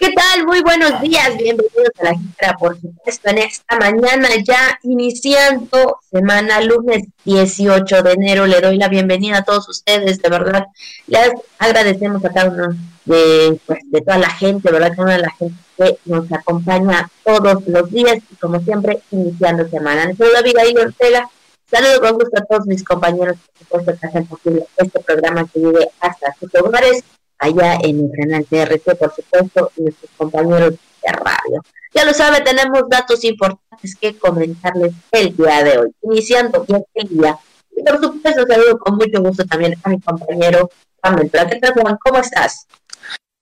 ¿Qué tal? Muy buenos días, bienvenidos a la Jícara, por supuesto, en esta mañana ya iniciando semana lunes 18 de enero. Le doy la bienvenida a todos ustedes, de verdad. Les agradecemos a cada uno de, pues, de toda la gente, ¿verdad? Toda la gente que nos acompaña todos los días y como siempre, iniciando semana. A Abigail Ortega. Saludo con gusto a todos mis compañeros, por supuesto, que hacen posible este programa que vive hasta sus hogares allá en el canal TRT, por supuesto, nuestros compañeros de radio. Ya lo sabe, tenemos datos importantes que comentarles el día de hoy, iniciando bien el día. Y por supuesto, saludo con mucho gusto también a mi compañero Juan. ¿Qué Juan? ¿Cómo estás?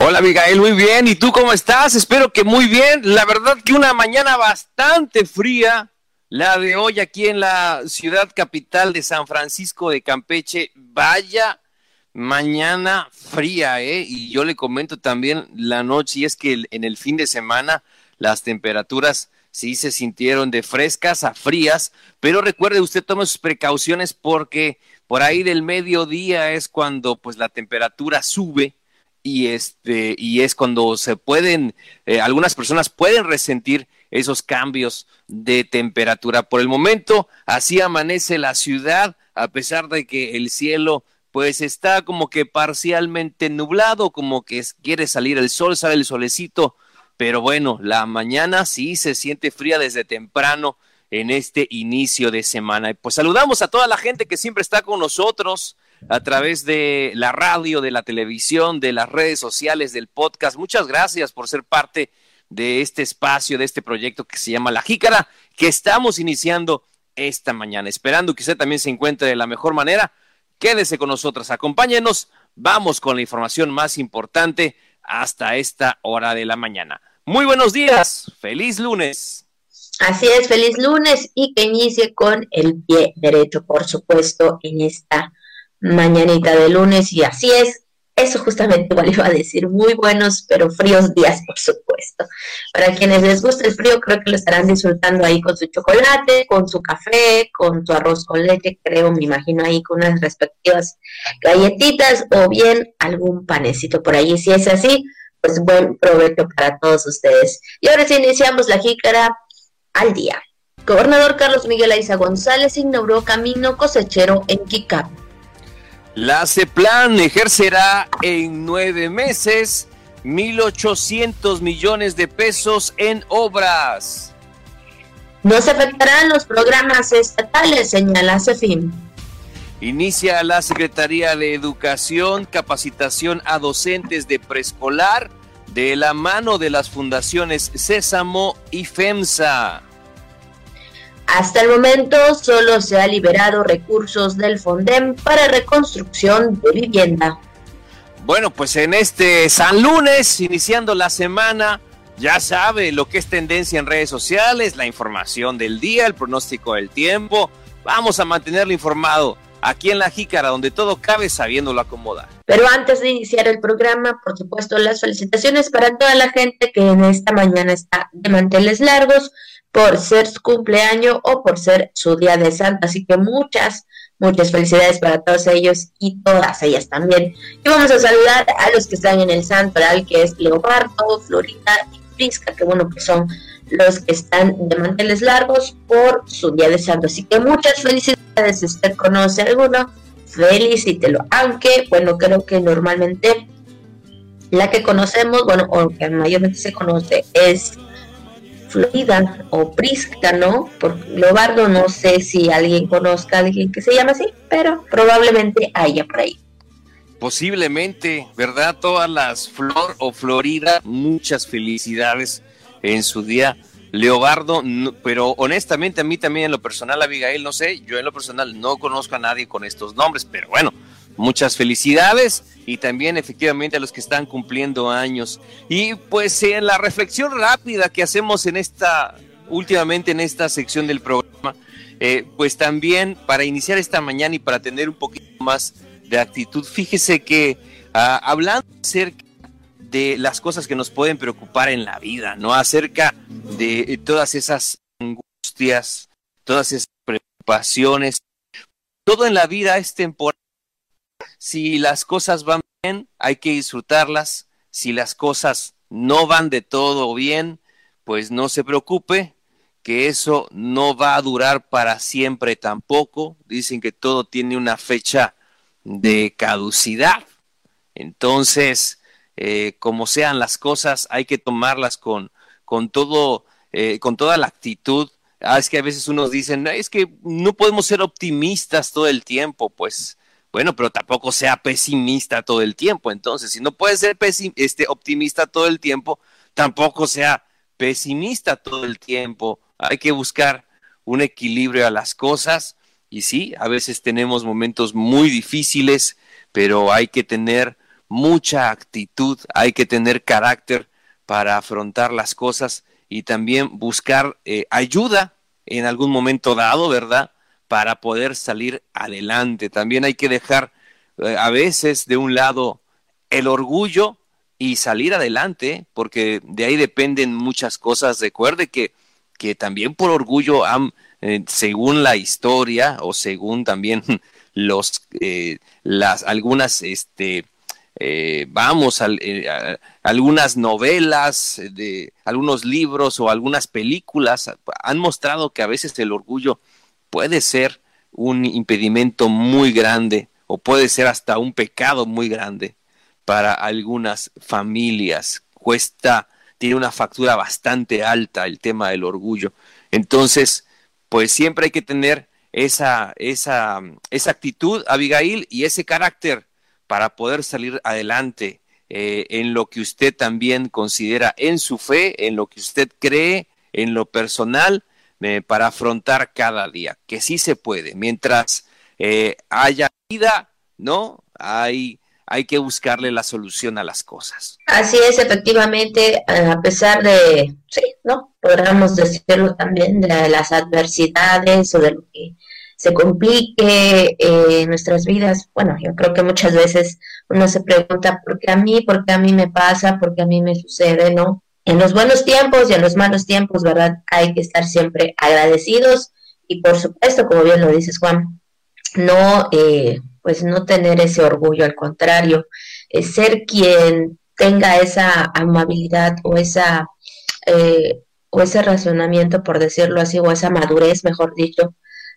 Hola, Miguel, muy bien. ¿Y tú cómo estás? Espero que muy bien. La verdad que una mañana bastante fría, la de hoy aquí en la ciudad capital de San Francisco de Campeche. Vaya Mañana fría, ¿eh? Y yo le comento también la noche, y es que en el fin de semana las temperaturas sí se sintieron de frescas a frías, pero recuerde usted tome sus precauciones porque por ahí del mediodía es cuando pues la temperatura sube y este y es cuando se pueden eh, algunas personas pueden resentir esos cambios de temperatura. Por el momento así amanece la ciudad a pesar de que el cielo pues está como que parcialmente nublado, como que quiere salir el sol, sale el solecito, pero bueno, la mañana sí se siente fría desde temprano en este inicio de semana. Pues saludamos a toda la gente que siempre está con nosotros a través de la radio, de la televisión, de las redes sociales, del podcast. Muchas gracias por ser parte de este espacio, de este proyecto que se llama La Jícara, que estamos iniciando esta mañana, esperando que usted también se encuentre de la mejor manera Quédese con nosotros, acompáñenos, vamos con la información más importante hasta esta hora de la mañana. Muy buenos días, feliz lunes. Así es, feliz lunes y que inicie con el pie derecho, por supuesto, en esta mañanita de lunes. Y así es, eso justamente igual iba a decir, muy buenos pero fríos días, por supuesto. Para quienes les gusta el frío, creo que lo estarán disfrutando ahí con su chocolate, con su café, con su arroz con leche, creo, me imagino ahí con unas respectivas galletitas o bien algún panecito por ahí. Si es así, pues buen provecho para todos ustedes. Y ahora sí iniciamos la jícara al día. Gobernador Carlos Miguel Aiza González inauguró camino cosechero en Kikap la CEPLAN ejercerá en nueve meses 1.800 millones de pesos en obras. No se afectarán los programas estatales, señala CEFIM. Inicia la Secretaría de Educación capacitación a docentes de preescolar de la mano de las fundaciones Sésamo y FEMSA. Hasta el momento solo se ha liberado recursos del Fondem para reconstrucción de vivienda. Bueno, pues en este San Lunes, iniciando la semana, ya sabe lo que es tendencia en redes sociales, la información del día, el pronóstico del tiempo. Vamos a mantenerlo informado aquí en La Jícara, donde todo cabe sabiéndolo acomodar. Pero antes de iniciar el programa, por supuesto, las felicitaciones para toda la gente que en esta mañana está de manteles largos por ser su cumpleaños o por ser su día de santo. Así que muchas, muchas felicidades para todos ellos y todas ellas también. Y vamos a saludar a los que están en el santoral, que es Leopardo, Florida y Prisca, que bueno, que son los que están de manteles largos por su día de santo. Así que muchas felicidades. Si usted conoce alguno, felicítelo. Aunque, bueno, creo que normalmente la que conocemos, bueno, o que mayormente se conoce es Florida o Prisca, ¿no? Por no sé si alguien conozca a alguien que se llama así, pero probablemente haya por ahí. Posiblemente, ¿verdad? Todas las Flor o Florida, muchas felicidades en su día. Leobardo, pero honestamente a mí también en lo personal, Abigail, no sé, yo en lo personal no conozco a nadie con estos nombres, pero bueno, muchas felicidades y también efectivamente a los que están cumpliendo años. Y pues en la reflexión rápida que hacemos en esta, últimamente en esta sección del programa, eh, pues también para iniciar esta mañana y para tener un poquito más de actitud, fíjese que ah, hablando acerca de las cosas que nos pueden preocupar en la vida, ¿no? Acerca de todas esas angustias, todas esas preocupaciones. Todo en la vida es temporal si las cosas van bien, hay que disfrutarlas. Si las cosas no van de todo bien, pues no se preocupe, que eso no va a durar para siempre tampoco. Dicen que todo tiene una fecha de caducidad. Entonces, eh, como sean las cosas, hay que tomarlas con, con todo, eh, con toda la actitud. Ah, es que a veces unos dicen, es que no podemos ser optimistas todo el tiempo, pues bueno, pero tampoco sea pesimista todo el tiempo. Entonces, si no puede ser este, optimista todo el tiempo, tampoco sea pesimista todo el tiempo. Hay que buscar un equilibrio a las cosas. Y sí, a veces tenemos momentos muy difíciles, pero hay que tener mucha actitud, hay que tener carácter para afrontar las cosas y también buscar eh, ayuda en algún momento dado, ¿verdad? Para poder salir adelante. También hay que dejar eh, a veces de un lado el orgullo y salir adelante, porque de ahí dependen muchas cosas. Recuerde que, que también por orgullo han, eh, según la historia o según también los eh, las algunas este vamos a, algunas novelas de algunos libros o algunas películas han mostrado que a veces el orgullo puede ser un impedimento muy grande o puede ser hasta un pecado muy grande para algunas familias. Cuesta, tiene una factura bastante alta el tema del orgullo. Entonces, pues siempre hay que tener esa, esa, esa actitud, Abigail, y ese carácter para poder salir adelante eh, en lo que usted también considera en su fe, en lo que usted cree, en lo personal eh, para afrontar cada día, que sí se puede. Mientras eh, haya vida, ¿no? Hay, hay que buscarle la solución a las cosas. Así es, efectivamente, a pesar de, sí, ¿no? Podríamos decirlo también de las adversidades o de lo que se complique eh, nuestras vidas. Bueno, yo creo que muchas veces uno se pregunta, ¿por qué a mí? ¿Por qué a mí me pasa? ¿Por qué a mí me sucede? ¿No? En los buenos tiempos y en los malos tiempos, ¿verdad? Hay que estar siempre agradecidos y por supuesto, como bien lo dices Juan, no, eh, pues no tener ese orgullo, al contrario, eh, ser quien tenga esa amabilidad o esa eh, o ese razonamiento, por decirlo así, o esa madurez, mejor dicho,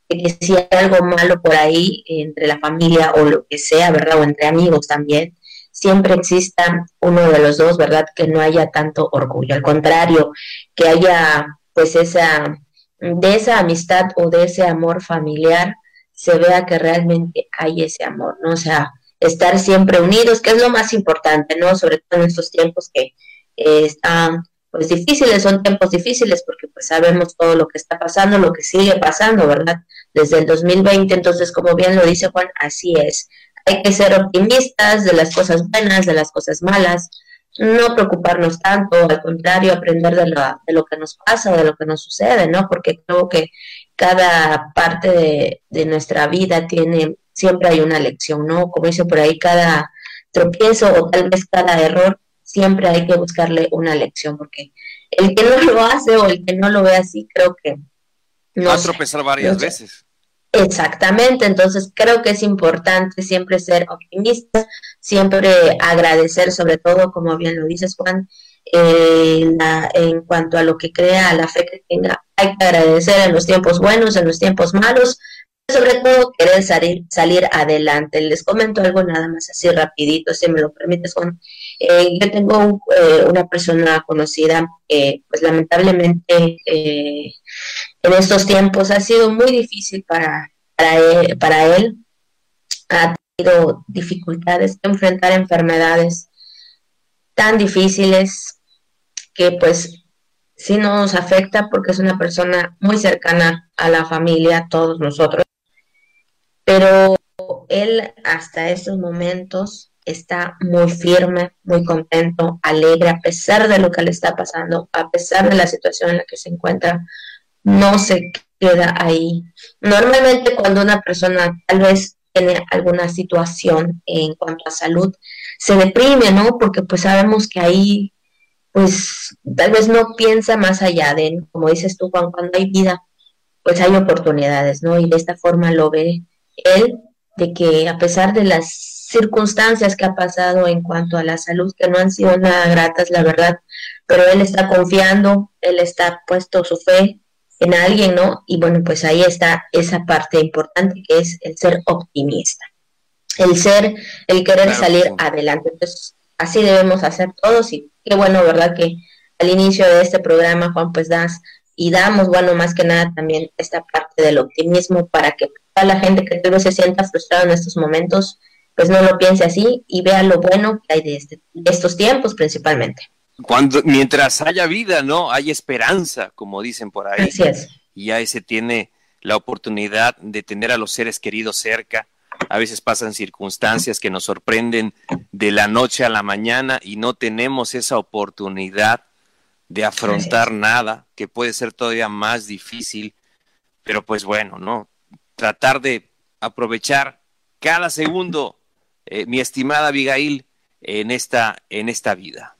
de que si hay algo malo por ahí entre la familia o lo que sea, ¿verdad? O entre amigos también, siempre exista uno de los dos, ¿verdad? Que no haya tanto orgullo, al contrario, que haya pues esa, de esa amistad o de ese amor familiar, se vea que realmente hay ese amor, ¿no? O sea, estar siempre unidos, que es lo más importante, ¿no? Sobre todo en estos tiempos que eh, están pues difíciles, son tiempos difíciles porque pues sabemos todo lo que está pasando, lo que sigue pasando, ¿verdad? Desde el 2020, entonces como bien lo dice Juan, así es hay que ser optimistas de las cosas buenas, de las cosas malas, no preocuparnos tanto, al contrario, aprender de, de lo que nos pasa, de lo que nos sucede, ¿no? Porque creo que cada parte de, nuestra vida tiene, siempre hay una lección, ¿no? Como dice por ahí, cada tropiezo o tal vez cada error, siempre hay que buscarle una lección, porque el que no lo hace o el que no lo ve así, creo que... No Va a tropezar varias veces. Exactamente, entonces creo que es importante siempre ser optimista, siempre agradecer, sobre todo, como bien lo dices Juan, eh, en cuanto a lo que crea, a la fe que tenga, hay que agradecer en los tiempos buenos, en los tiempos malos, sobre todo querer salir, salir adelante. Les comento algo nada más así rapidito, si me lo permites Juan. Eh, yo tengo eh, una persona conocida que pues lamentablemente en estos tiempos. Ha sido muy difícil para, para, él, Ha tenido dificultades de enfrentar enfermedades tan difíciles que pues sí nos afecta porque es una persona muy cercana a la familia, todos nosotros. Pero él hasta estos momentos está muy firme, muy contento, alegre, a pesar de lo que le está pasando, a pesar de la situación en la que se encuentra, no se queda ahí. Normalmente cuando una persona tal vez tiene alguna situación en cuanto a salud, se deprime, ¿no? Porque pues sabemos que ahí, pues tal vez no piensa más allá de, como dices tú, Juan, cuando hay vida, pues hay oportunidades, ¿no? Y de esta forma lo ve él, de que a pesar de las circunstancias que ha pasado en cuanto a la salud que no han sido nada gratas, la verdad, pero él está confiando, él está puesto su fe en alguien, ¿no? Y bueno, pues ahí está esa parte importante que es el ser optimista, el ser, el querer salir adelante. Entonces, así debemos hacer todos y qué bueno, ¿verdad? Que al inicio de este programa, Juan, pues das y damos, bueno, más que nada también esta parte del optimismo para que toda la gente que tal vez se sienta frustrada en estos momentos, pues no lo piense así y vea lo bueno que hay de, este, estos tiempos principalmente. Cuando, mientras haya vida, ¿no? Hay esperanza, como dicen por ahí. Así es. Y ahí se tiene la oportunidad de tener a los seres queridos cerca. A veces pasan circunstancias que nos sorprenden de la noche a la mañana y no tenemos esa oportunidad de afrontar nada, que puede ser todavía más difícil. Pero pues bueno, ¿no? Tratar de aprovechar cada segundo eh, mi estimada Abigail, en esta, en esta vida.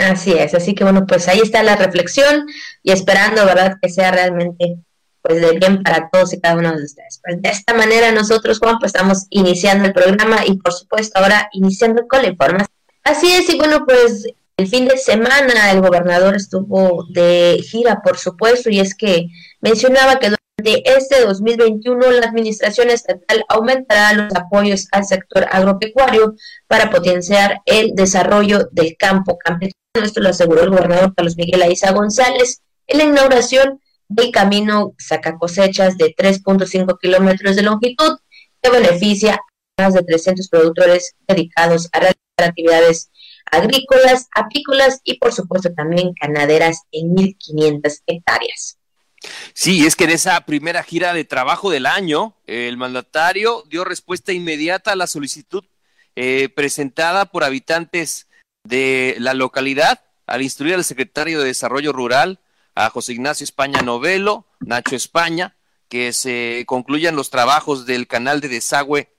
Así es, así que bueno, pues ahí está la reflexión y esperando, ¿verdad?, que sea realmente pues de bien para todos y cada uno de ustedes. Pues de esta manera nosotros, Juan, pues estamos iniciando el programa y por supuesto ahora iniciando con la información. Así es, y bueno, pues el fin de semana el gobernador estuvo de gira, por supuesto, y es que mencionaba que de este 2021, la Administración Estatal aumentará los apoyos al sector agropecuario para potenciar el desarrollo del campo campesino. Esto lo aseguró el gobernador Carlos Miguel Aiza González en la inauguración del camino saca cosechas de 3.5 kilómetros de longitud que beneficia a más de 300 productores dedicados a realizar actividades agrícolas, apícolas y por supuesto también ganaderas en 1.500 hectáreas. Sí, es que en esa primera gira de trabajo del año, el mandatario dio respuesta inmediata a la solicitud eh, presentada por habitantes de la localidad al instruir al secretario de Desarrollo Rural, a José Ignacio España Novelo, Nacho España, que se concluyan los trabajos del canal de desagüe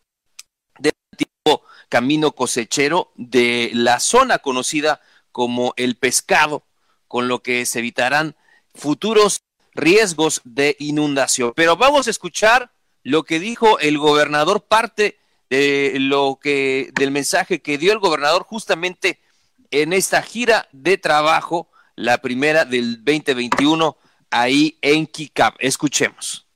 del antiguo camino cosechero de la zona conocida como el pescado, con lo que se evitarán futuros riesgos de inundación. Pero vamos a escuchar lo que dijo el gobernador, parte de lo que del mensaje que dio el gobernador justamente en esta gira de trabajo, la primera del 2021 ahí en Kikap. Escuchemos.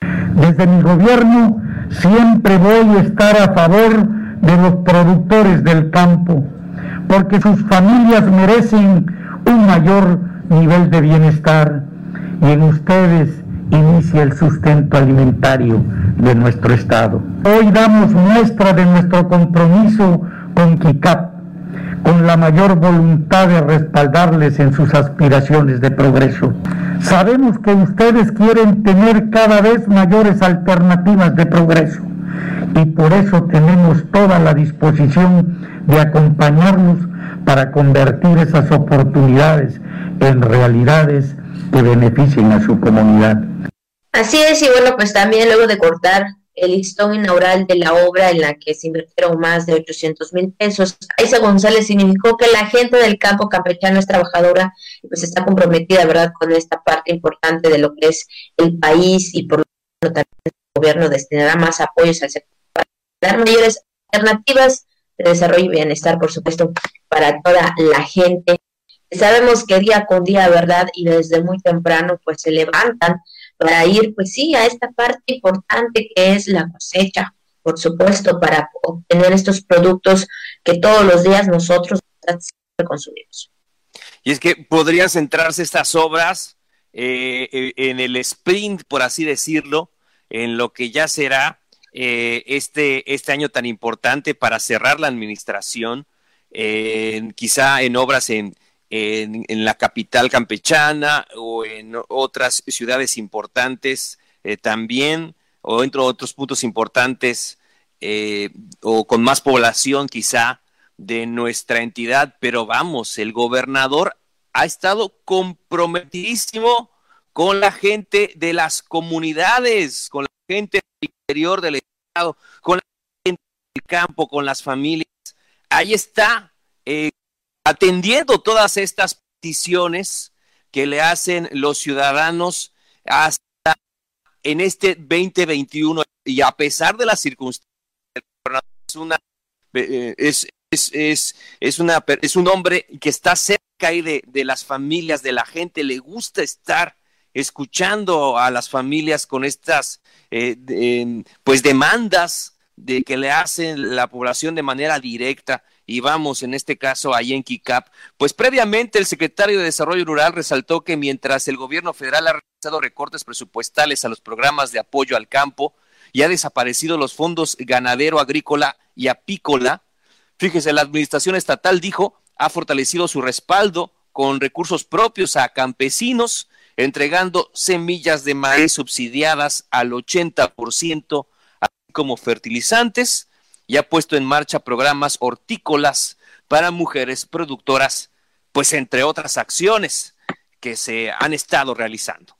Desde mi gobierno siempre voy a estar a favor de los productores del campo, porque sus familias merecen un mayor nivel de bienestar y en ustedes inicia el sustento alimentario de nuestro Estado. Hoy damos muestra de nuestro compromiso con KICAP, con la mayor voluntad de respaldarles en sus aspiraciones de progreso. Sabemos que ustedes quieren tener cada vez mayores alternativas de progreso y por eso tenemos toda la disposición de acompañarlos para convertir esas oportunidades en realidades que beneficien a su comunidad. Así es, y bueno, pues también luego de cortar el listón inaugural de la obra en la que se invirtieron más de 800 mil pesos. Aiza González significó que la gente del campo campechano es trabajadora y pues está comprometida, ¿verdad?, con esta parte importante de lo que es el país y por lo tanto también el gobierno destinará más apoyos al sector para dar mayores alternativas de desarrollo y bienestar, por supuesto, para toda la gente sabemos que día con día, ¿verdad? Y desde muy temprano, pues se levantan para ir, pues sí, a esta parte importante que es la cosecha, por supuesto, para obtener estos productos que todos los días nosotros consumimos. Y es que podrían centrarse estas obras eh, eh, en el sprint, por así decirlo, en lo que ya será eh, este, este año tan importante para cerrar la administración, quizá en obras en, en, la capital campechana o en otras ciudades importantes eh, también, o entre otros puntos importantes eh, o con más población quizá de nuestra entidad, pero vamos, el gobernador ha estado comprometidísimo con la gente de las comunidades, con la gente del interior del estado, con la gente del campo, con las familias. Ahí está, eh, atendiendo todas estas peticiones que le hacen los ciudadanos hasta en este 2021 y a pesar de las circunstancias, es una eh, es, es, es, una, es un hombre que está cerca de, de las familias, de la gente, le gusta estar escuchando a las familias con estas eh, pues demandas de que le hacen la población de manera directa y vamos en este caso a Yankee Cap. Pues previamente el secretario de Desarrollo Rural resaltó que mientras el gobierno federal ha realizado recortes presupuestales a los programas de apoyo al campo y ha desaparecido los fondos ganadero, agrícola y apícola, fíjese, la administración estatal dijo ha fortalecido su respaldo con recursos propios a campesinos, entregando semillas de maíz subsidiadas al 80%, así como fertilizantes, y ha puesto en marcha programas hortícolas para mujeres productoras, pues entre otras acciones que se han estado realizando.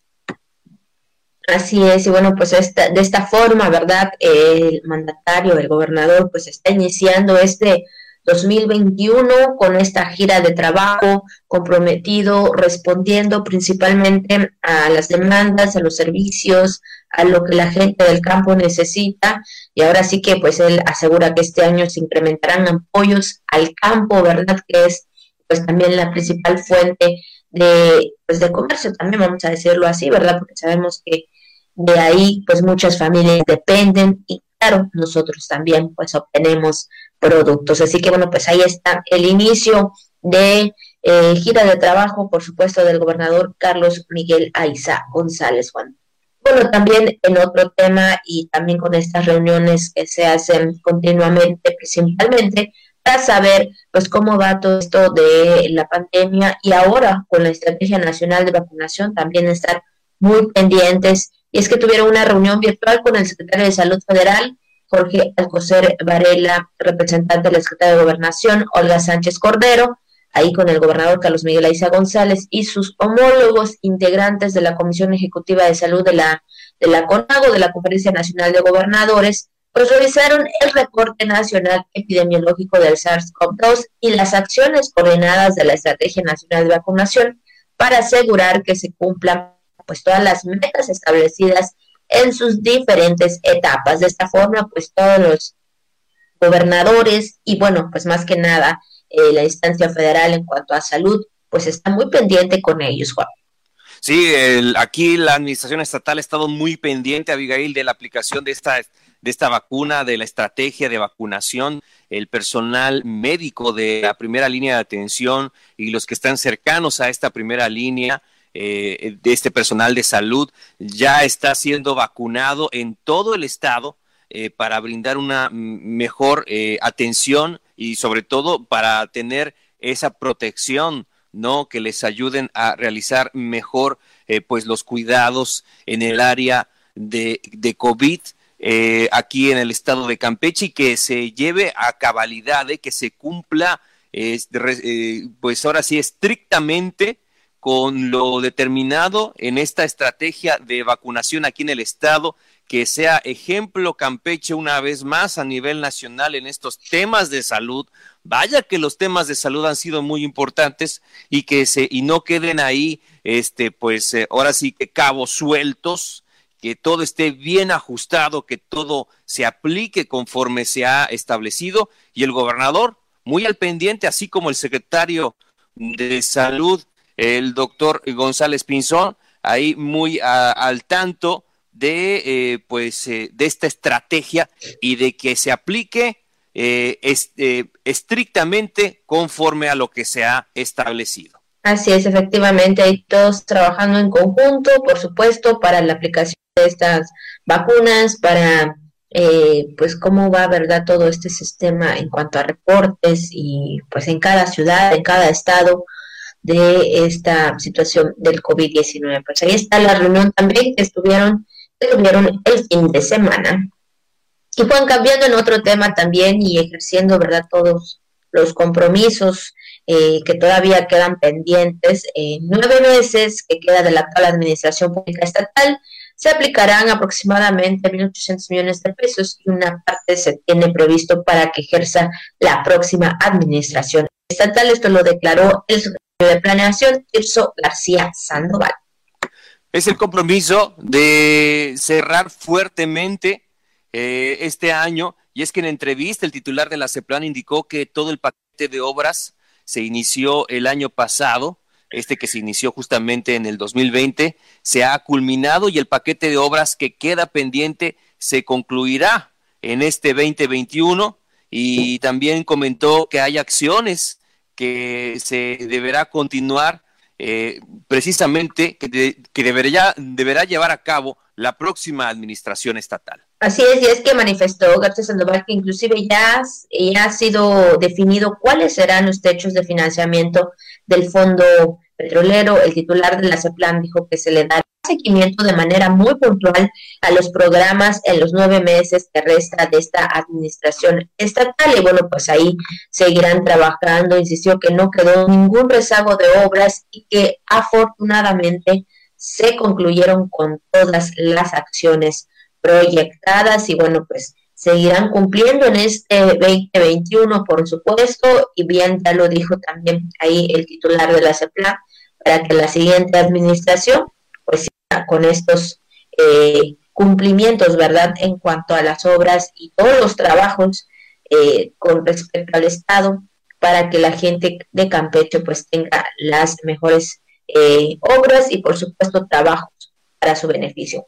Así es, y bueno, pues esta, de esta forma, ¿verdad? El mandatario, el gobernador, pues está iniciando este 2021 con esta gira de trabajo comprometido, respondiendo principalmente a las demandas, a los servicios, a lo que la gente del campo necesita. Y ahora sí que pues él asegura que este año se incrementarán apoyos al campo, ¿verdad? Que es pues también la principal fuente de, pues, de comercio, también vamos a decirlo así, ¿verdad? Porque sabemos que de ahí pues muchas familias dependen y claro, nosotros también pues obtenemos productos. Así que bueno, pues ahí está el inicio de eh, gira de trabajo, por supuesto, del gobernador Carlos Miguel Aiza González Juan. Bueno, también en otro tema y también con estas reuniones que se hacen continuamente, principalmente para saber pues cómo va todo esto de la pandemia y ahora con la Estrategia Nacional de Vacunación también estar muy pendientes. Y es que tuvieron una reunión virtual con el secretario de Salud Federal, Jorge Alcocer Varela, representante de la Secretaría de Gobernación, Olga Sánchez Cordero, ahí con el gobernador Carlos Miguel Aiza González y sus homólogos integrantes de la Comisión Ejecutiva de Salud de la, de la CONAGO, de la Conferencia Nacional de Gobernadores, pues revisaron el reporte nacional epidemiológico del SARS-CoV-2 y las acciones coordinadas de la Estrategia Nacional de Vacunación para asegurar que se cumplan pues todas las metas establecidas en sus diferentes etapas. De esta forma, pues todos los gobernadores y bueno, pues más que nada eh, la instancia federal en cuanto a salud, pues está muy pendiente con ellos, Juan. Sí, aquí la administración estatal ha estado muy pendiente, Abigail, de la aplicación de esta, de esta vacuna, de la estrategia de vacunación, el personal médico de la primera línea de atención y los que están cercanos a esta primera línea eh, de este personal de salud ya está siendo vacunado en todo el estado eh, para brindar una mejor eh, atención y sobre todo para tener esa protección no que les ayuden a realizar mejor pues los cuidados en el área de, de COVID aquí en el estado de Campeche y que se lleve a cabalidad, que se cumpla pues ahora sí estrictamente con lo determinado en esta estrategia de vacunación aquí en el estado, que sea ejemplo Campeche una vez más a nivel nacional en estos temas de salud. Vaya que los temas de salud han sido muy importantes y que se y no queden ahí este pues eh, ahora sí que cabos sueltos, que todo esté bien ajustado, que todo se aplique conforme se ha establecido y el gobernador muy al pendiente, así como el secretario de Salud el doctor González Pinzón, ahí muy al tanto de, eh, pues, eh, de esta estrategia y de que se aplique eh, estrictamente conforme a lo que se ha establecido. Así es, efectivamente, hay todos trabajando en conjunto, por supuesto, para la aplicación de estas vacunas, para pues cómo va, ¿verdad?, todo este sistema en cuanto a reportes y pues en cada ciudad, en cada estado, de esta situación del COVID-19. Pues ahí está la reunión también que estuvieron, que tuvieron el fin de semana. Y fueron cambiando en otro tema también y ejerciendo, ¿verdad?, todos los compromisos eh, que todavía quedan pendientes. En nueve meses que queda de la actual administración pública estatal, se aplicarán aproximadamente 1.800 millones de pesos y una parte se tiene previsto para que ejerza la próxima administración estatal. Esto lo declaró el de Planeación, Tirso García Sandoval. Es el compromiso de cerrar fuertemente eh, este año, y es que en entrevista el titular de la CEPLAN indicó que todo el paquete de obras se inició el año pasado, este que se inició justamente en el 2020, se ha culminado y el paquete de obras que queda pendiente se concluirá en este 2021 y también comentó que hay acciones que se deberá continuar eh, precisamente que, que debería, deberá llevar a cabo la próxima administración estatal. Así es, y es que manifestó García Sandoval que inclusive ya, ya ha sido definido cuáles serán los techos de financiamiento del fondo petrolero. El titular de la CEPLAN dijo que se le dará seguimiento de manera muy puntual a los programas en los nueve meses que resta de esta administración estatal. Y bueno, pues ahí seguirán trabajando. Insistió que no quedó ningún rezago de obras y que afortunadamente se concluyeron con todas las acciones proyectadas y bueno, pues seguirán cumpliendo en este 2021, por supuesto, y bien ya lo dijo también ahí el titular de la CEPLA, para que la siguiente administración pues con estos eh, cumplimientos, ¿verdad?, en cuanto a las obras y todos los trabajos eh, con respecto al Estado, para que la gente de Campeche pues tenga las mejores eh, obras y por supuesto trabajos para su beneficio.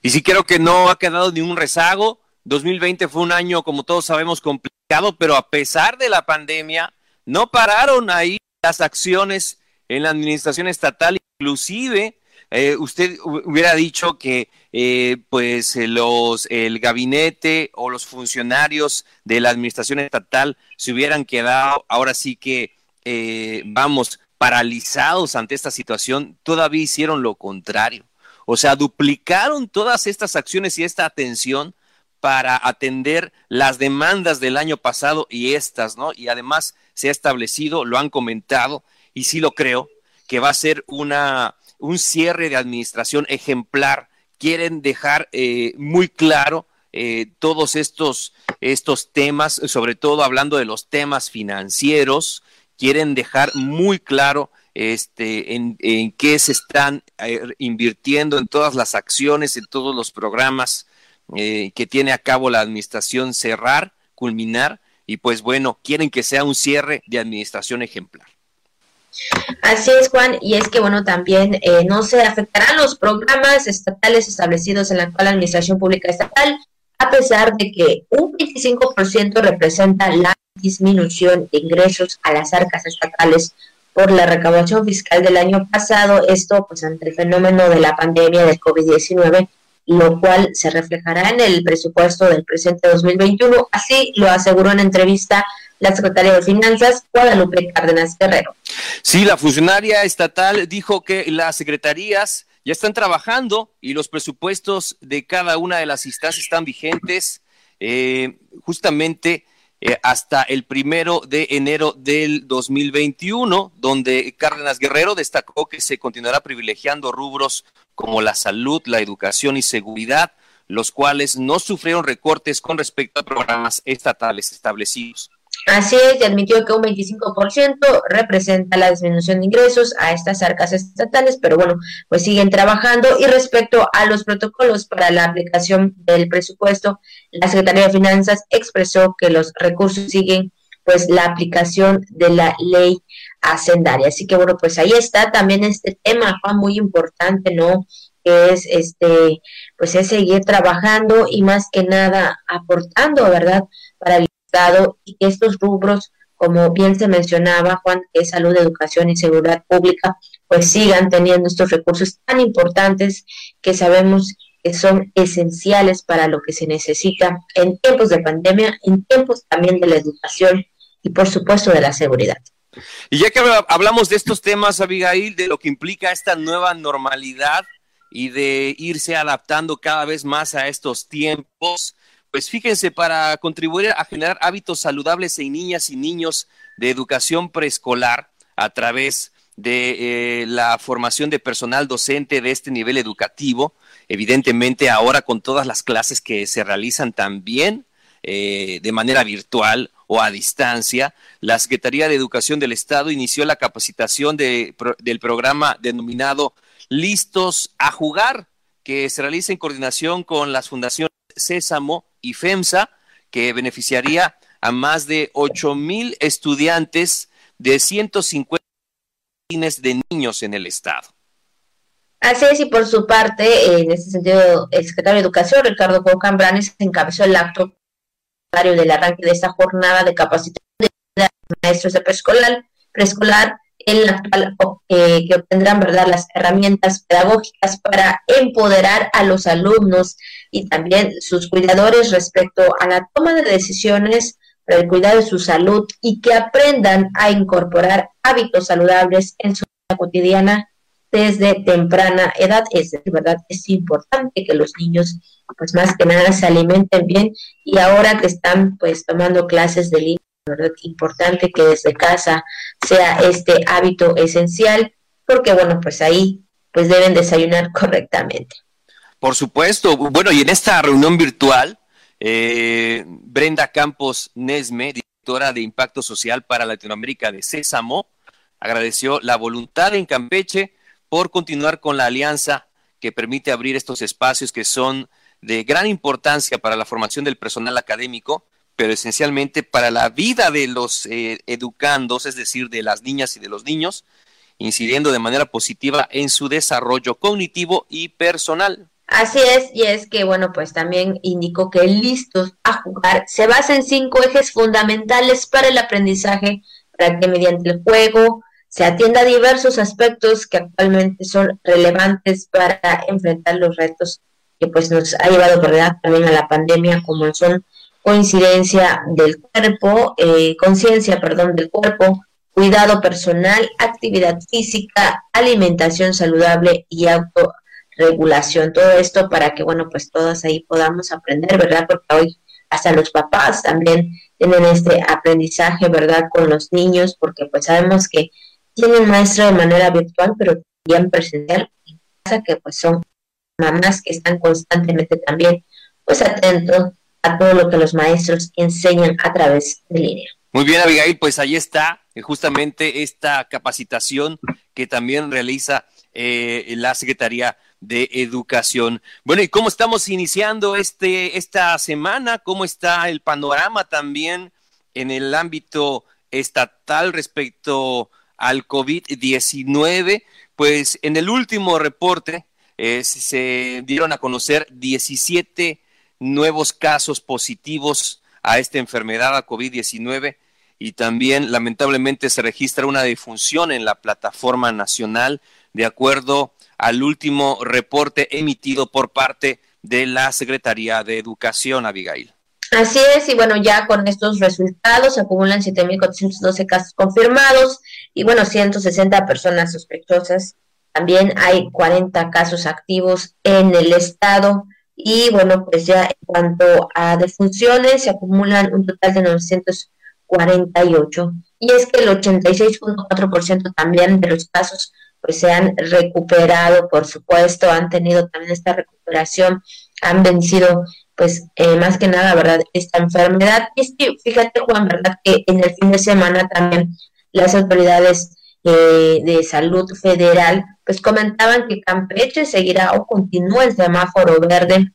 Y sí creo que no ha quedado ni un rezago. 2020 fue un año, como todos sabemos, complicado, pero a pesar de la pandemia, no pararon ahí las acciones en la administración estatal, inclusive eh, usted hubiera dicho que eh, pues los el gabinete o los funcionarios de la administración estatal se hubieran quedado ahora sí que eh, vamos paralizados ante esta situación todavía hicieron lo contrario o sea, duplicaron todas estas acciones y esta atención para atender las demandas del año pasado y estas, ¿no? Y además se ha establecido, lo han comentado, y sí lo creo, que va a ser una, un cierre de administración ejemplar. Quieren dejar eh, muy claro eh, todos estos, estos temas, sobre todo hablando de los temas financieros, quieren dejar muy claro este, en, en qué se están eh, invirtiendo en todas las acciones, en todos los programas eh, que tiene a cabo la administración cerrar, culminar, y pues bueno, quieren que sea un cierre de administración ejemplar. Así es, Juan, y es que, bueno, también eh, no se afectarán los programas estatales establecidos en la actual administración pública estatal, a pesar de que un 25% representa la disminución de ingresos a las arcas estatales por la recaudación fiscal del año pasado, esto pues ante el fenómeno de la pandemia del COVID-19, lo cual se reflejará en el presupuesto del presente 2021, así lo aseguró en entrevista la secretaria de Finanzas, Guadalupe Cárdenas Guerrero. Sí, la funcionaria estatal dijo que las secretarías ya están trabajando y los presupuestos de cada una de las instancias están vigentes. Eh, justamente eh, hasta el primero de enero del 2021, donde Cárdenas Guerrero destacó que se continuará privilegiando rubros como la salud, la educación y seguridad, los cuales no sufrieron recortes con respecto a programas estatales establecidos. Así es, admitió que un 25% representa la disminución de ingresos a estas arcas estatales, pero bueno, pues siguen trabajando. Y respecto a los protocolos para la aplicación del presupuesto, la Secretaría de Finanzas expresó que los recursos siguen pues la aplicación de la ley hacendaria. Así que bueno, pues ahí está también este tema, Juan, muy importante, ¿no? Que es este, pues es seguir trabajando y más que nada aportando, ¿verdad? Para el y que estos rubros, como bien se mencionaba, Juan, que es salud, educación y seguridad pública, pues sigan teniendo estos recursos tan importantes que sabemos que son esenciales para lo que se necesita en tiempos de pandemia, en tiempos también de la educación y por supuesto de la seguridad. Y ya que hablamos de estos temas, Abigail, de lo que implica esta nueva normalidad y de irse adaptando cada vez más a estos tiempos, pues fíjense, para contribuir a generar hábitos saludables en niñas y niños de educación preescolar a través de eh, la formación de personal docente de este nivel educativo, evidentemente ahora con todas las clases que se realizan también eh, de manera virtual o a distancia, la Secretaría de Educación del Estado inició la capacitación de, del programa denominado Listos a Jugar, que se realiza en coordinación con las fundaciones Sésamo y FEMSA, que beneficiaría a más de 8 mil estudiantes de 150 de niños en el estado. Así es, y por su parte, en este sentido, el secretario de Educación, Ricardo Cocambranes, encabezó el acto del arranque de esta jornada de capacitación de maestros de preescolar, preescolar en la actual, eh, que obtendrán verdad las herramientas pedagógicas para empoderar a los alumnos y también sus cuidadores respecto a la toma de decisiones para el cuidado de su salud y que aprendan a incorporar hábitos saludables en su vida cotidiana desde temprana edad. Es verdad, es importante que los niños, pues más que nada, se alimenten bien y ahora que están pues tomando clases de línea, ¿verdad? Importante que desde casa sea este hábito esencial, porque bueno, pues ahí pues deben desayunar correctamente. Por supuesto. Bueno, y en esta reunión virtual, eh, Brenda Campos Nesme, directora de Impacto Social para Latinoamérica de Sésamo, agradeció la voluntad en Campeche por continuar con la alianza que permite abrir estos espacios que son de gran importancia para la formación del personal académico, pero esencialmente para la vida de los eh, educandos, es decir, de las niñas y de los niños, incidiendo de manera positiva en su desarrollo cognitivo y personal. Así es, y es que, bueno, pues también indicó que Listos a Jugar se basa en cinco ejes fundamentales para el aprendizaje, para que mediante el juego, se atienda a diversos aspectos que actualmente son relevantes para enfrentar los retos que pues nos ha llevado ¿verdad? también a la pandemia, como son coincidencia del cuerpo, eh, conciencia, perdón, del cuerpo, cuidado personal, actividad física, alimentación saludable y autorregulación. Todo esto para que, bueno, pues todas ahí podamos aprender, ¿verdad? Porque hoy hasta los papás también tienen este aprendizaje, ¿verdad? Con los niños, porque pues sabemos que tienen maestro de manera virtual, pero también presencial, pasa que pues son mamás que están constantemente también pues atentos a todo lo que los maestros enseñan a través de línea. Muy bien, Abigail, pues ahí está eh, justamente esta capacitación que también realiza eh, la Secretaría de Educación. Bueno, ¿y cómo estamos iniciando este esta semana? ¿Cómo está el panorama también en el ámbito estatal respecto al COVID-19, pues en el último reporte eh, se dieron a conocer 17 nuevos casos positivos a esta enfermedad, a COVID-19, y también lamentablemente se registra una defunción en la plataforma nacional, de acuerdo al último reporte emitido por parte de la Secretaría de Educación, Abigail. Así es, y bueno, ya con estos resultados se acumulan 7.412 casos confirmados y bueno, 160 personas sospechosas. También hay 40 casos activos en el estado y bueno, pues ya en cuanto a defunciones se acumulan un total de 948. Y es que el 86.4% también de los casos pues se han recuperado, por supuesto, han tenido también esta recuperación, han vencido pues eh, más que nada, ¿verdad? Esta enfermedad. Y es que, fíjate, Juan, ¿verdad? Que en el fin de semana también las autoridades eh, de salud federal, pues comentaban que Campeche seguirá o continúa el semáforo verde,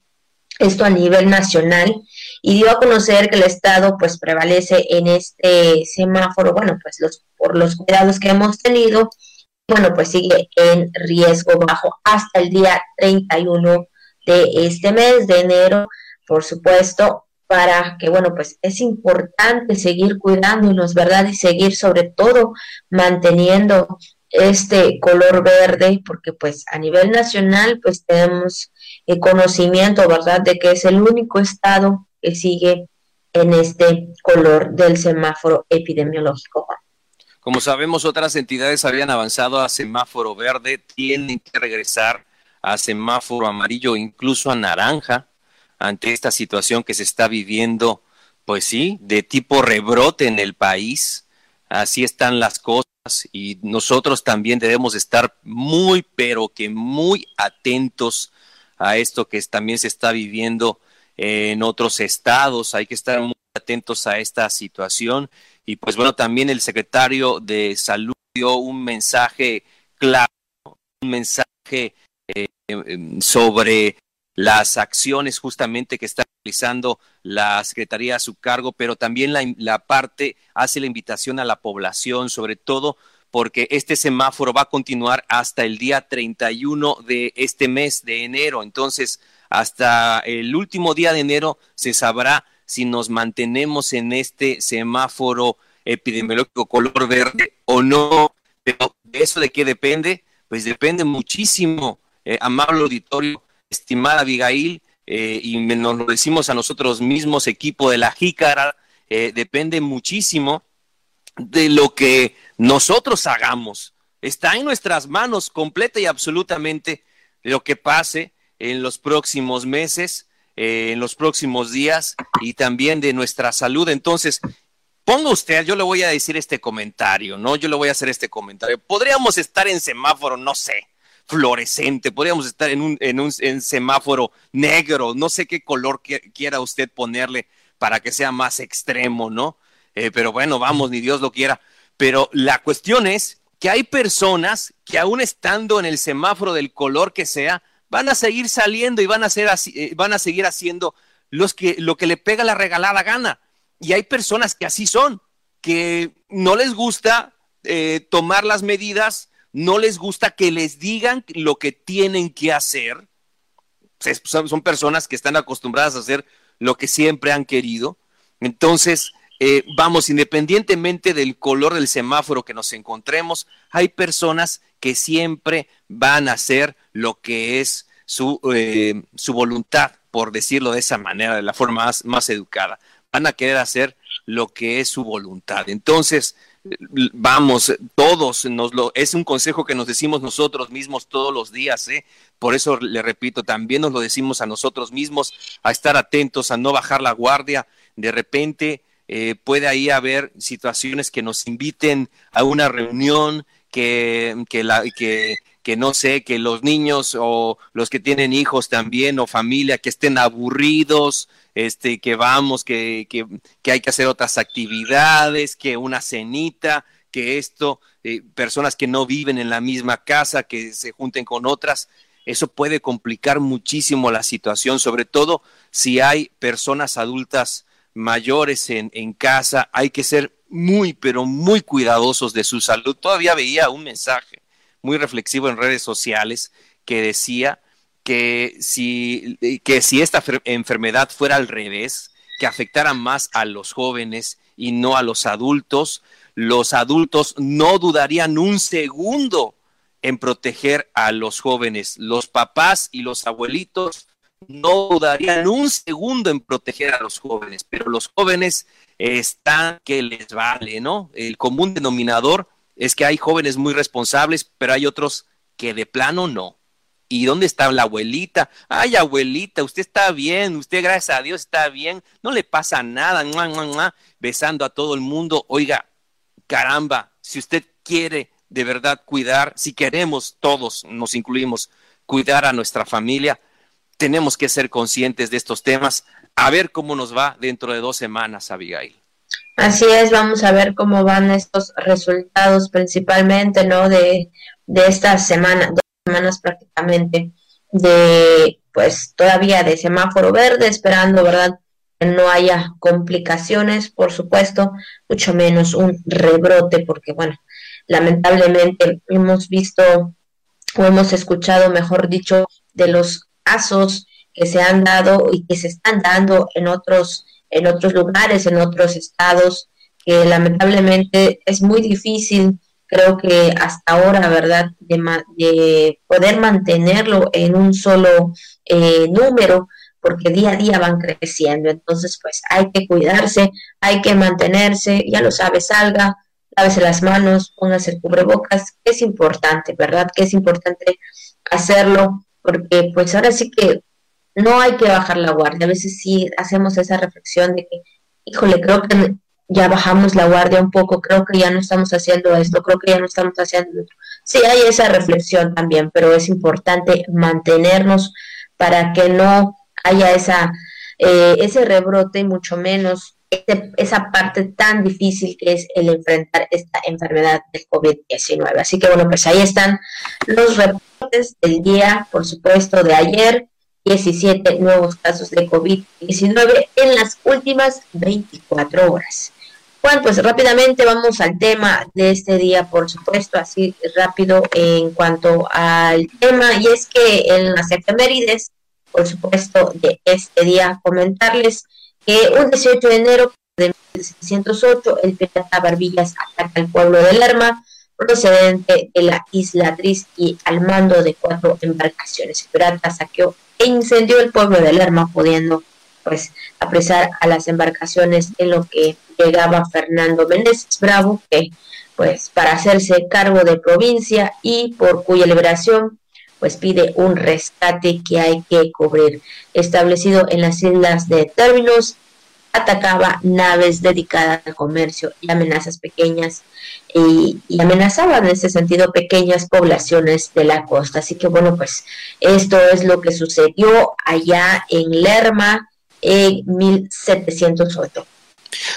esto a nivel nacional, y dio a conocer que el Estado pues prevalece en este semáforo, bueno, pues los, por los cuidados que hemos tenido, bueno, pues sigue en riesgo bajo hasta el día 31 de este mes de enero por supuesto, para que, bueno, pues es importante seguir cuidándonos, ¿verdad? Y seguir sobre todo manteniendo este color verde, porque pues a nivel nacional, pues tenemos el conocimiento, ¿verdad?, de que es el único estado que sigue en este color del semáforo epidemiológico. Como sabemos, otras entidades habían avanzado a semáforo verde, tienen que regresar a semáforo amarillo, incluso a naranja ante esta situación que se está viviendo, pues sí, de tipo rebrote en el país. Así están las cosas y nosotros también debemos estar muy, pero que muy atentos a esto que también se está viviendo en otros estados. Hay que estar muy atentos a esta situación. Y pues bueno, también el secretario de Salud dio un mensaje claro, un mensaje eh, sobre las acciones justamente que están realizando la Secretaría a su cargo, pero también la, la parte hace la invitación a la población, sobre todo porque este semáforo va a continuar hasta el día 31 de este mes de enero. Entonces, hasta el último día de enero se sabrá si nos mantenemos en este semáforo epidemiológico color verde o no. Pero eso de qué depende? Pues depende muchísimo, eh, amable auditorio, estimada Abigail, eh, y nos lo decimos a nosotros mismos, equipo de la Jícara, eh, depende muchísimo de lo que nosotros hagamos. Está en nuestras manos completa y absolutamente lo que pase en los próximos meses, eh, en los próximos días y también de nuestra salud. Entonces, ponga usted, yo le voy a decir este comentario, ¿no? Yo le voy a hacer este comentario. Podríamos estar en semáforo, no sé, fluorescente, podríamos estar en un, en un semáforo negro, no sé qué color quiera usted ponerle para que sea más extremo, ¿no? Eh, pero bueno, vamos, ni Dios lo quiera. Pero la cuestión es que hay personas que aún estando en el semáforo del color que sea, van a seguir saliendo y van a, ser así, eh, van a seguir haciendo los que, lo que le pega la regalada gana. Y hay personas que así son, que no les gusta eh, tomar las medidas, no les gusta que les digan lo que tienen que hacer. son personas que están acostumbradas a hacer lo que siempre han querido. Entonces, eh, vamos, independientemente del color del semáforo que nos encontremos, hay personas que siempre van a hacer lo que es su, eh, su voluntad, por decirlo de esa manera, de la forma más, más educada. Van a querer hacer lo que es su voluntad. Entonces, vamos, todos nos lo, es un consejo que nos decimos nosotros mismos todos los días, ¿eh? Por eso le repito, también nos lo decimos a nosotros mismos, a estar atentos, a no bajar la guardia. De repente eh, puede ahí haber situaciones que nos inviten a una reunión, que, que, la, que, que no sé, que los niños o los que tienen hijos también o familia que estén aburridos, este, que vamos, que, que, hay que hacer otras actividades, que una cenita, que esto, eh, personas que no viven en la misma casa, que se junten con otras, eso puede complicar muchísimo la situación, sobre todo si hay personas adultas mayores en, en casa, hay que ser muy, pero muy cuidadosos de su salud. Todavía veía un mensaje muy reflexivo en redes sociales que decía que si, que si esta enfermedad fuera al revés, que afectara más a los jóvenes y no a los adultos, los adultos no dudarían un segundo en proteger a los jóvenes. Los papás y los abuelitos no dudarían un segundo en proteger a los jóvenes, pero los jóvenes están que les vale, ¿no? El común denominador es que hay jóvenes muy responsables, pero hay otros que de plano no. ¿Y dónde está la abuelita? Ay, abuelita, usted está bien, usted gracias a Dios está bien, no le pasa nada, besando a todo el mundo. Oiga, caramba, si usted quiere de verdad cuidar, si queremos todos, nos incluimos, cuidar a nuestra familia, tenemos que ser conscientes de estos temas. A ver cómo nos va dentro de dos semanas, Abigail. Así es, vamos a ver cómo van estos resultados principalmente, ¿no? De, de esta semana, dos semanas prácticamente, de pues todavía de semáforo verde, esperando, ¿verdad? Que no haya complicaciones, por supuesto, mucho menos un rebrote, porque bueno, lamentablemente hemos visto o hemos escuchado, mejor dicho, de los casos que se han dado y que se están dando en otros en otros lugares, en otros estados, que lamentablemente es muy difícil, creo que hasta ahora, ¿verdad?, de, poder mantenerlo en un solo eh, número, porque día a día van creciendo. Entonces, pues hay que cuidarse, hay que mantenerse, ya lo sabes, salga, lávese las manos, póngase el cubrebocas, que es importante, ¿verdad? Que es importante hacerlo, porque pues ahora sí que no hay que bajar la guardia. A veces sí hacemos esa reflexión de que, híjole, creo que ya bajamos la guardia un poco, creo que ya no estamos haciendo esto, creo que ya no estamos haciendo esto. Sí, hay esa reflexión también, pero es importante mantenernos para que no haya esa, eh, ese rebrote, mucho menos este, esa parte tan difícil que es el enfrentar esta enfermedad del COVID-19. Así que bueno, pues ahí están los reportes del día, por supuesto, de ayer 17 nuevos casos de COVID-19 en las últimas 24 horas. Juan, pues rápidamente vamos al tema de este día, por supuesto, así rápido en cuanto al tema, y es que en las efemérides, por supuesto, de este día, comentarles que un 18 de enero de 1708, el pirata Barbillas ataca al pueblo de Lerma, procedente de la isla y al mando de cuatro embarcaciones. El pirata saqueó e incendió el pueblo de Lerma, pudiendo pues apresar a las embarcaciones en lo que llegaba Fernando Meneses Bravo, que pues para hacerse cargo de provincia y por cuya liberación pues pide un rescate que hay que cubrir. Establecido en las islas de términos, atacaba naves dedicadas al comercio y amenazas pequeñas y, amenazaba en ese sentido pequeñas poblaciones de la costa. Así que bueno, pues esto es lo que sucedió allá en Lerma en 1708.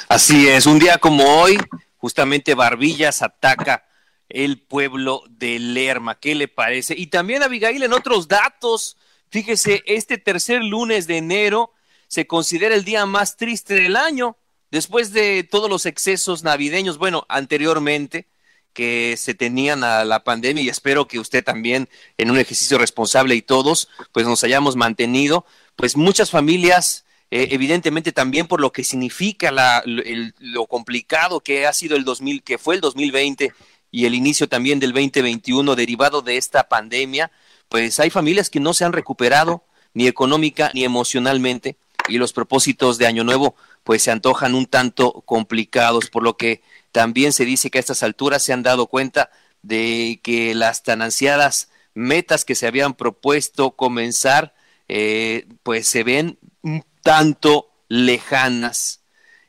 Así es, un día como hoy, justamente Barbillas ataca el pueblo de Lerma. ¿Qué le parece? Y también, Abigail, en otros datos, fíjese, este tercer lunes de enero se considera el día más triste del año, después de todos los excesos navideños, bueno, anteriormente que se tenían a la pandemia y espero que usted también en un ejercicio responsable y todos pues nos hayamos mantenido, pues muchas familias eh, evidentemente también por lo que significa la, lo complicado que ha sido el 2000, que fue el 2020 y el inicio también del 2021 derivado de esta pandemia, pues hay familias que no se han recuperado ni económica ni emocionalmente y los propósitos de Año Nuevo pues se antojan un tanto complicados, por lo que también se dice que a estas alturas se han dado cuenta de que las tan ansiadas metas que se habían propuesto comenzar, eh, pues se ven un tanto lejanas.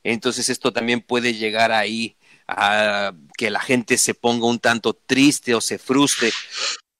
Entonces esto también puede llegar ahí a que la gente se ponga un tanto triste o se frustre.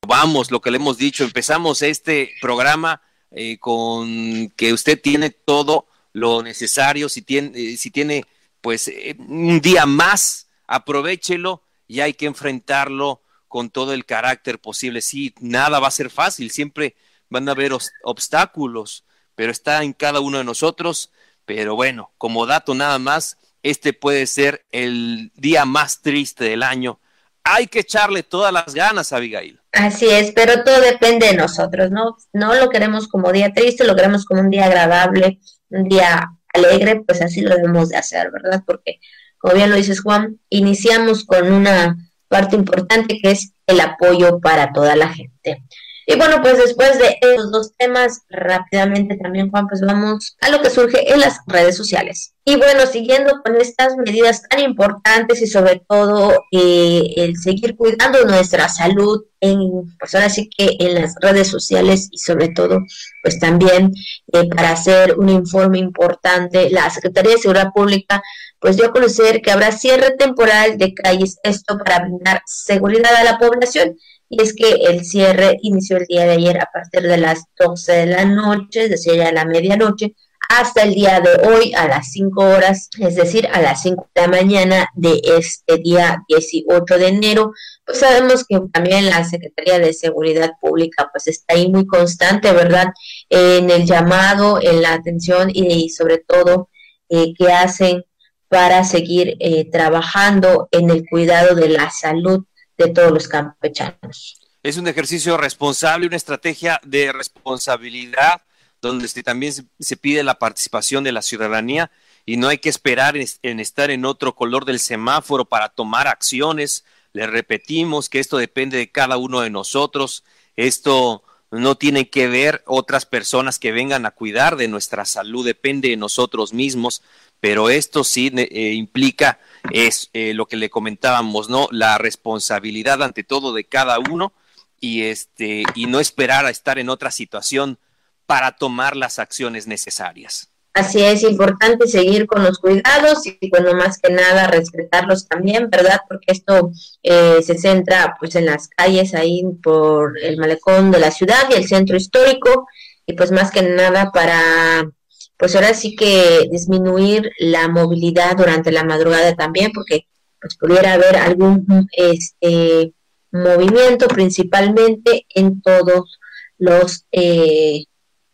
Vamos, lo que le hemos dicho, empezamos este programa eh, con que usted tiene todo lo necesario, si tiene, eh, si tiene pues eh, un día más, aprovechelo y hay que enfrentarlo con todo el carácter posible. Sí, nada va a ser fácil, siempre van a haber obstáculos, pero está en cada uno de nosotros. Pero bueno, como dato nada más, este puede ser el día más triste del año. Hay que echarle todas las ganas, Abigail. Así es, pero todo depende de nosotros, ¿no? No lo queremos como día triste, lo queremos como un día agradable, un día alegre, pues así lo debemos de hacer, ¿verdad? Porque, como bien lo dices Juan, iniciamos con una parte importante que es el apoyo para toda la gente. Y bueno, pues después de estos dos temas, rápidamente también, Juan, pues vamos a lo que surge en las redes sociales. Y bueno, siguiendo con estas medidas tan importantes y sobre todo eh, el seguir cuidando nuestra salud en, pues ahora sí que en las redes sociales y sobre todo, pues también eh, para hacer un informe importante, la Secretaría de Seguridad Pública pues dio a conocer que habrá cierre temporal de calles, esto para brindar seguridad a la población y es que el cierre inició el día de ayer a partir de las 12 de la noche, es decir, a la medianoche, hasta el día de hoy a las 5 horas, es decir, a las 5 de la mañana de este día 18 de enero. Pues sabemos que también la Secretaría de Seguridad Pública pues está ahí muy constante, ¿verdad? En el llamado, en la atención y, sobre todo eh, que hacen para seguir eh, trabajando en el cuidado de la salud de todos los campechanos. Es un ejercicio responsable, una estrategia de responsabilidad donde también se, pide la participación de la ciudadanía y no hay que esperar en, estar en otro color del semáforo para tomar acciones. Le repetimos que esto depende de cada uno de nosotros. Esto no tiene que ver otras personas que vengan a cuidar de nuestra salud, depende de nosotros mismos, pero esto sí eh, implica es eh, lo que le comentábamos, ¿no? La responsabilidad ante todo de cada uno y este y no esperar a estar en otra situación para tomar las acciones necesarias. Así es importante seguir con los cuidados y bueno, más que nada respetarlos también, ¿verdad? Porque esto eh, se centra pues en las calles ahí por el malecón de la ciudad y el centro histórico y pues más que nada para pues ahora sí que disminuir la movilidad durante la madrugada también, porque pues pudiera haber algún este movimiento principalmente en todos los eh,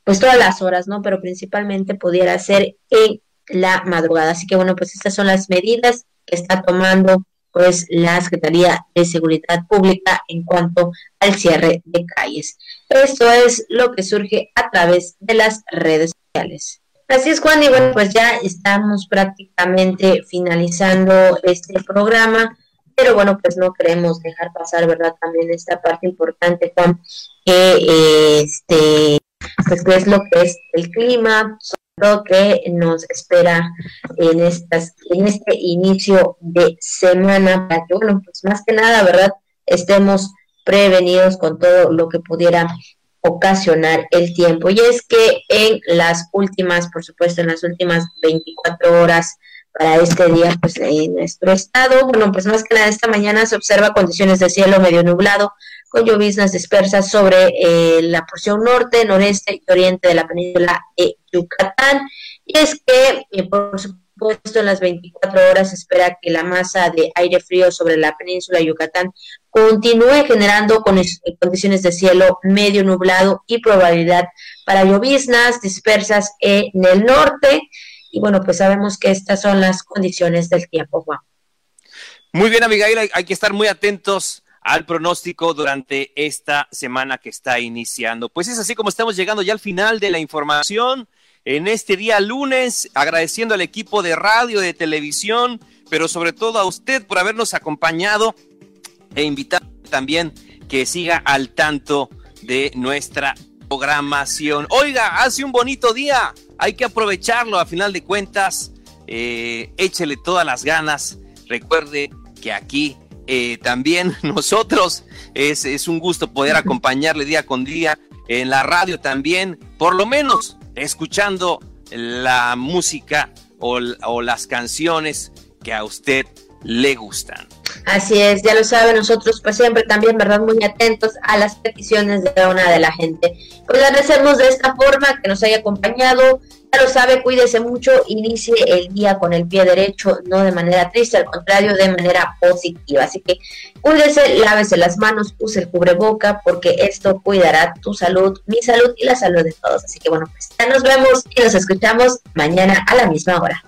pues todas las horas, ¿no? Pero principalmente pudiera ser en la madrugada. Así que bueno, pues estas son las medidas que está tomando pues la Secretaría de Seguridad Pública en cuanto al cierre de calles. Esto es lo que surge a través de las redes sociales. Así es, Juan, y bueno, pues ya estamos prácticamente finalizando este programa, pero bueno, pues no queremos dejar pasar, ¿verdad? También esta parte importante, Juan, que este, pues que es lo que es el clima, lo que nos espera en estas, en este inicio de semana, para que, bueno, pues más que nada, ¿verdad? Estemos prevenidos con todo lo que pudiera ocasionar el tiempo. Y es que en las últimas, por supuesto, en las últimas 24 horas para este día, pues en nuestro estado, bueno, pues más que nada esta mañana se observa condiciones de cielo medio nublado, con lloviznas dispersas sobre eh, la porción norte, noreste y oriente de la península de Yucatán. Y es que, eh, por supuesto, puesto en las 24 horas espera que la masa de aire frío sobre la península de Yucatán continúe generando condiciones de cielo medio nublado y probabilidad para lloviznas dispersas en el norte. Y bueno, pues sabemos que estas son las condiciones del tiempo, Juan. Muy bien, Abigail, hay que estar muy atentos al pronóstico durante esta semana que está iniciando. Pues es así como estamos llegando ya al final de la información en este día lunes, agradeciendo al equipo de radio, de televisión, pero sobre todo a usted por habernos acompañado e invitar también que siga al tanto de nuestra programación. Oiga, hace un bonito día, hay que aprovecharlo a final de cuentas, eh, échele todas las ganas, recuerde que aquí eh, también nosotros es, es un gusto poder acompañarle día con día en la radio también, por lo menos escuchando la música o, las canciones que a usted le gustan. Así es, ya lo sabe, nosotros pues siempre también, ¿verdad? Muy atentos a las peticiones de una de la gente. Pues agradecemos de esta forma que nos haya acompañado. Lo sabe, cuídese mucho, inicie el día con el pie derecho, no de manera triste, al contrario, de manera positiva. Así que cuídese, lávese las manos, use el cubreboca, porque esto cuidará tu salud, mi salud y la salud de todos. Así que bueno, pues ya nos vemos y nos escuchamos mañana a la misma hora.